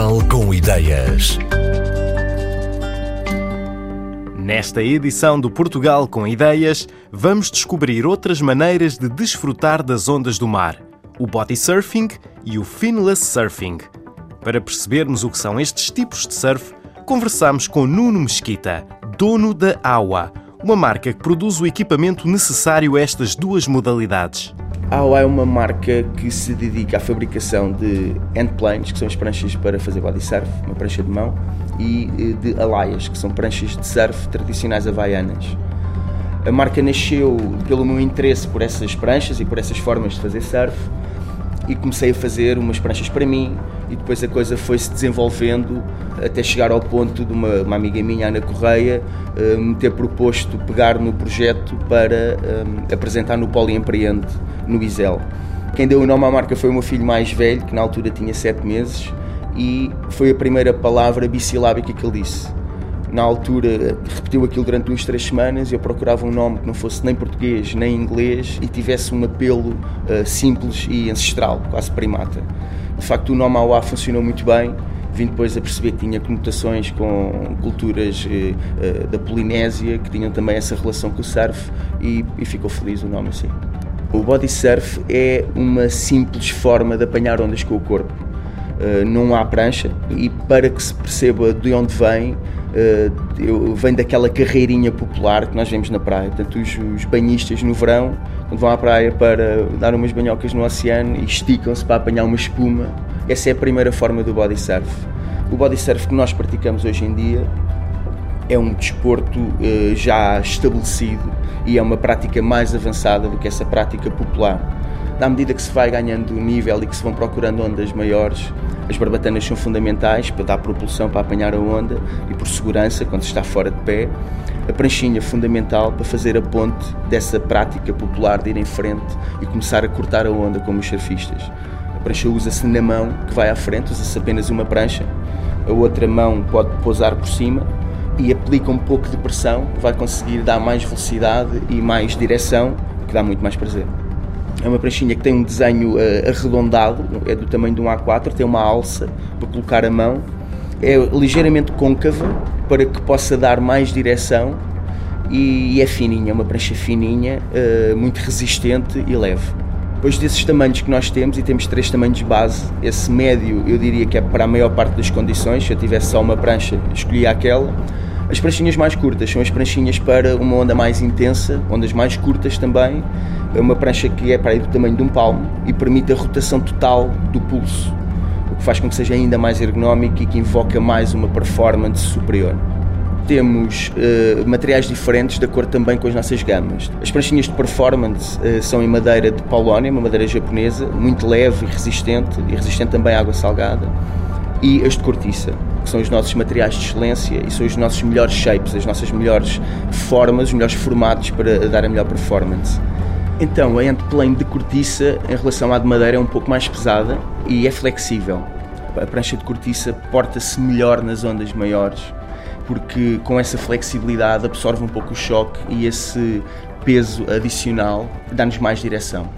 Portugal com Ideias. Nesta edição do Portugal com Ideias, vamos descobrir outras maneiras de desfrutar das ondas do mar: o body surfing e o finless surfing. Para percebermos o que são estes tipos de surf, conversamos com Nuno Mesquita, dono da AWA, uma marca que produz o equipamento necessário a estas duas modalidades. A AOA é uma marca que se dedica à fabricação de endplanes, que são as pranchas para fazer body surf, uma prancha de mão, e eh, de alaias, que são pranchas de surf tradicionais havaianas. A marca nasceu pelo meu interesse por essas pranchas e por essas formas de fazer surf e comecei a fazer umas pranchas para mim e depois a coisa foi se desenvolvendo até chegar ao ponto de uma, uma amiga minha, Ana Correia, uh, me ter proposto pegar no projeto para um, apresentar no Poli Empreende, no Isel. Quem deu o nome à marca foi o meu filho mais velho, que na altura tinha 7 meses, e foi a primeira palavra bissilábica que ele disse na altura repetiu aquilo durante duas, três semanas eu procurava um nome que não fosse nem português nem inglês e tivesse um apelo uh, simples e ancestral, quase primata. De facto, o nome AUA funcionou muito bem. Vim depois a perceber que tinha conotações com culturas uh, da Polinésia, que tinham também essa relação com o surf e, e ficou feliz o nome assim. O body surf é uma simples forma de apanhar ondas com o corpo. Uh, não há prancha e para que se perceba de onde vem, eu, vem daquela carreirinha popular que nós vemos na praia. Portanto, os, os, banhistas no verão, quando vão à praia para dar umas banhocas no oceano e esticam-se para apanhar uma espuma, essa é a primeira forma do body surf. O body surf que nós praticamos hoje em dia é um desporto uh, já estabelecido e é uma prática mais avançada do que essa prática popular. À medida que se vai ganhando nível e que se vão procurando ondas maiores, as barbatanas são fundamentais para dar propulsão para apanhar a onda e por segurança quando se está fora de pé. A pranchinha é fundamental para fazer a ponte dessa prática popular de ir em frente e começar a cortar a onda como os surfistas. A prancha usa-se na mão que vai à frente, usa-se apenas uma prancha. A outra mão pode pousar por cima e aplica um pouco de pressão, vai conseguir dar mais velocidade e mais direção, que dá muito mais prazer. É uma pranchinha que tem um desenho uh, arredondado, é do tamanho de um A4, tem uma alça para colocar a mão, é ligeiramente côncava para que possa dar mais direção e, é fininha, é uma prancha fininha, uh, muito resistente e leve. Depois desses tamanhos que nós temos, e temos três tamanhos base, esse médio eu diria que é para a maior parte das condições, se eu tivesse só uma prancha, escolhia aquela. As pranchinhas mais curtas são as pranchinhas para uma onda mais intensa, ondas mais curtas também, é uma prancha que é para aí do tamanho de um palmo e permite a rotação total do pulso, o que faz com que seja ainda mais ergonómico e que invoca mais uma performance superior. Temos uh, materiais diferentes de acordo também com as nossas gamas. As pranchinhas de performance uh, são em madeira de paulónia, uma madeira japonesa, muito leve e resistente, e resistente também à água salgada, e as de cortiça, que são os nossos materiais de excelência e são os nossos melhores shapes, as nossas melhores formas, os melhores formatos para dar a melhor performance. Então, a endplane de cortiça, em relação à de madeira, é um pouco mais pesada e é flexível. A prancha de cortiça porta-se melhor nas ondas maiores, porque com essa flexibilidade absorve um pouco o choque e esse peso adicional dá-nos mais direção.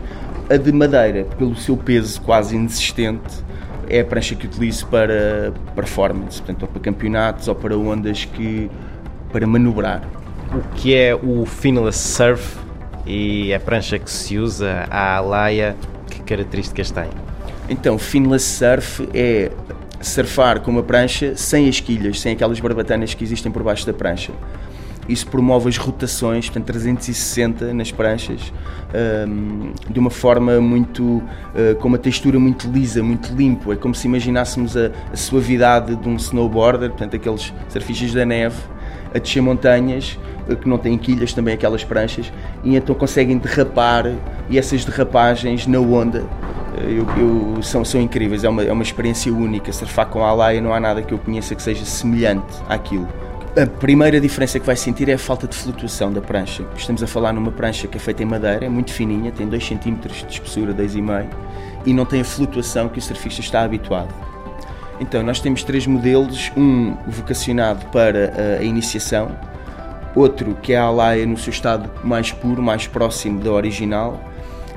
A de madeira, pelo seu peso quase inexistente, é a prancha que utilizo para performance, portanto, ou para campeonatos ou para ondas que para manobrar. O que é o finless surf e a prancha que se usa, a alaia, que características tem? Então, finless surf é surfar com uma prancha sem as quilhas, sem aquelas barbatanas que existem por baixo da prancha. Isso promove as rotações, portanto 360 nas pranchas, um, de uma forma muito, uh, com uma textura muito lisa, muito limpo. É como se imaginássemos a, a suavidade de um snowboarder, portanto aqueles surfistas da neve, a descer montanhas eh, que não têm quilhas, também aquelas pranchas, e então conseguem derrapar e essas derrapagens na onda eh, eu, eu, são, são incríveis, é uma, é uma experiência única. Surfar com a Alaia não há nada que eu conheça que seja semelhante àquilo. A primeira diferença que vai sentir é a falta de flutuação da prancha. Estamos a falar numa prancha que é feita em madeira, é muito fininha, tem 2 cm de espessura, 2,5 e não tem a flutuação que o surfista está habituado. Então, nós temos três modelos: um vocacionado para a iniciação, outro que é a alaia no seu estado mais puro, mais próximo da original,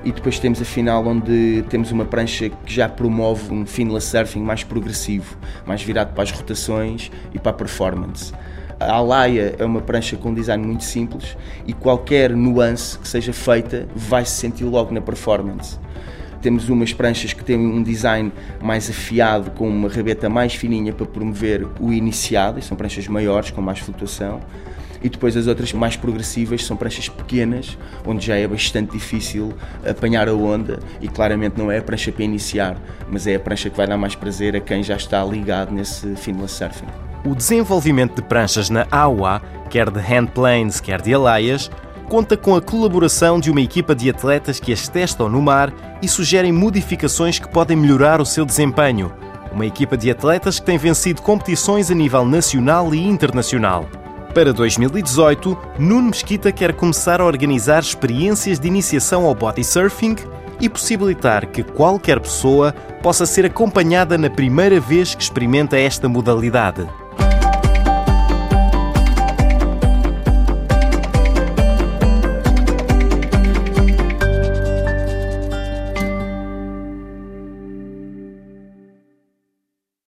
e depois temos a final onde temos uma prancha que já promove um finless surfing mais progressivo, mais virado para as rotações e para a performance. A Alaya é uma prancha com um design muito simples e qualquer nuance que seja feita vai se sentir logo na performance. Temos umas pranchas que têm um design mais afiado, com uma rabeta mais fininha para promover o iniciado, e são pranchas maiores, com mais flutuação e depois as outras mais progressivas são pranchas pequenas, onde já é bastante difícil apanhar a onda e claramente não é a prancha para iniciar, mas é a prancha que vai dar mais prazer a quem já está ligado nesse finless surfing. O desenvolvimento de pranchas na AWA, quer de handplanes, quer de alaias, conta com a colaboração de uma equipa de atletas que as testam no mar e sugerem modificações que podem melhorar o seu desempenho. Uma equipa de atletas que tem vencido competições a nível nacional e internacional. Para 2018, Nuno Mesquita quer começar a organizar experiências de iniciação ao body surfing e possibilitar que qualquer pessoa possa ser acompanhada na primeira vez que experimenta esta modalidade.